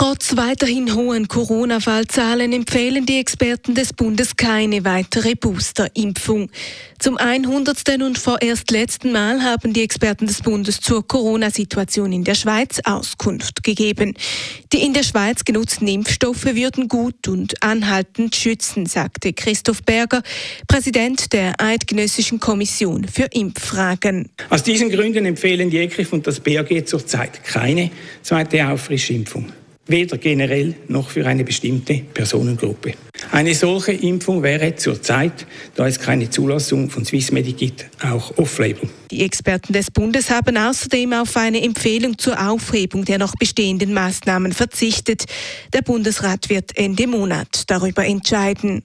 Trotz weiterhin hohen Corona-Fallzahlen empfehlen die Experten des Bundes keine weitere Booster-Impfung. Zum 100. und vorerst letzten Mal haben die Experten des Bundes zur Corona-Situation in der Schweiz Auskunft gegeben. Die in der Schweiz genutzten Impfstoffe würden gut und anhaltend schützen, sagte Christoph Berger, Präsident der Eidgenössischen Kommission für Impffragen. Aus diesen Gründen empfehlen die ECRIF und das BAG zurzeit keine zweite Auffrischimpfung weder generell noch für eine bestimmte Personengruppe. Eine solche Impfung wäre zurzeit, da es keine Zulassung von Swissmedic gibt, auch off-label. Die Experten des Bundes haben außerdem auf eine Empfehlung zur Aufhebung der noch bestehenden Maßnahmen verzichtet. Der Bundesrat wird Ende Monat darüber entscheiden.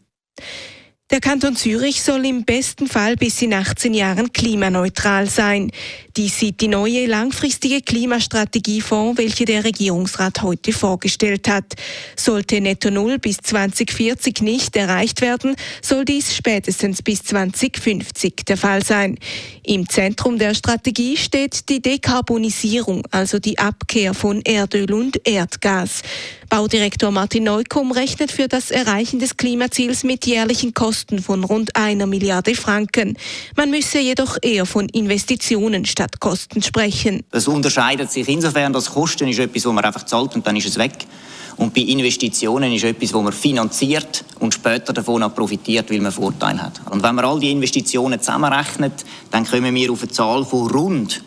Der Kanton Zürich soll im besten Fall bis in 18 Jahren klimaneutral sein. Dies sieht die neue langfristige Klimastrategie vor, welche der Regierungsrat heute vorgestellt hat. Sollte Netto Null bis 2040 nicht erreicht werden, soll dies spätestens bis 2050 der Fall sein. Im Zentrum der Strategie steht die Dekarbonisierung, also die Abkehr von Erdöl und Erdgas. Baudirektor Martin Neukomm rechnet für das Erreichen des Klimaziels mit jährlichen Kosten von rund einer Milliarde Franken. Man müsse jedoch eher von Investitionen statt Kosten sprechen. Es unterscheidet sich insofern, dass Kosten ist etwas, wo man einfach zahlt und dann ist es weg. Und bei Investitionen ist etwas, wo man finanziert und später davon auch profitiert, weil man Vorteile hat. Und wenn man all die Investitionen zusammenrechnet, dann kommen wir auf eine Zahl von rund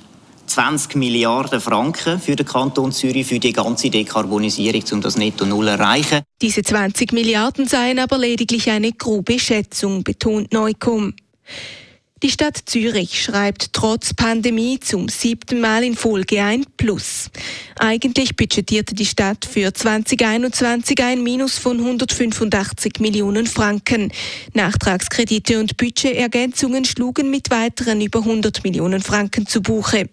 20 Milliarden Franken für den Kanton Zürich für die ganze Dekarbonisierung, um das Netto Null zu erreichen. Diese 20 Milliarden seien aber lediglich eine grobe Schätzung, betont Neukomm. Die Stadt Zürich schreibt trotz Pandemie zum siebten Mal in Folge ein Plus. Eigentlich budgetierte die Stadt für 2021 ein Minus von 185 Millionen Franken. Nachtragskredite und Budgetergänzungen schlugen mit weiteren über 100 Millionen Franken zu Buche.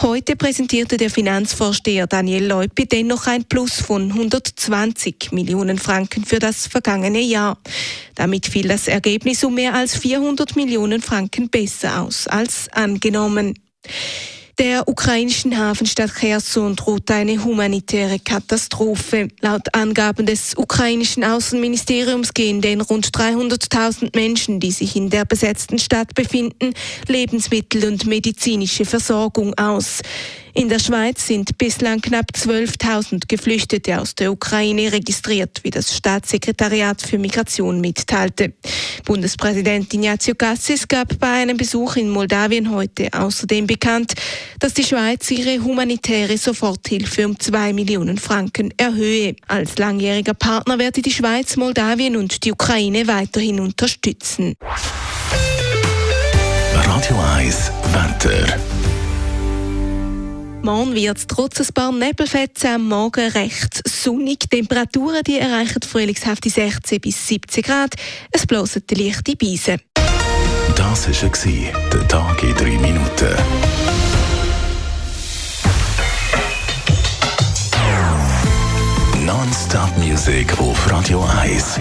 Heute präsentierte der Finanzvorsteher Daniel Leupi dennoch ein Plus von 120 Millionen Franken für das vergangene Jahr. Damit fiel das Ergebnis um mehr als 400 Millionen Franken besser aus als angenommen. Der ukrainischen Hafenstadt Cherson droht eine humanitäre Katastrophe. Laut Angaben des ukrainischen Außenministeriums gehen den rund 300.000 Menschen, die sich in der besetzten Stadt befinden, Lebensmittel und medizinische Versorgung aus. In der Schweiz sind bislang knapp 12.000 Geflüchtete aus der Ukraine registriert, wie das Staatssekretariat für Migration mitteilte. Bundespräsident Ignazio Cassis gab bei einem Besuch in Moldawien heute außerdem bekannt, dass die Schweiz ihre humanitäre Soforthilfe um zwei Millionen Franken erhöhe. Als langjähriger Partner werde die Schweiz Moldawien und die Ukraine weiterhin unterstützen. Radio 1 Wetter. Morgen wird es trotz ein paar Nebelfetzen am Morgen recht sonnig. Die Temperaturen die erreichen frühlingshafte 16 bis 17 Grad. Es bloßen leichte Beise. Das war der Tag in drei Minuten. Non-Stop Music auf Radio 1.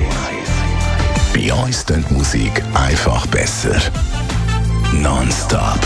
Bei uns klingt Musik einfach besser. Non-Stop.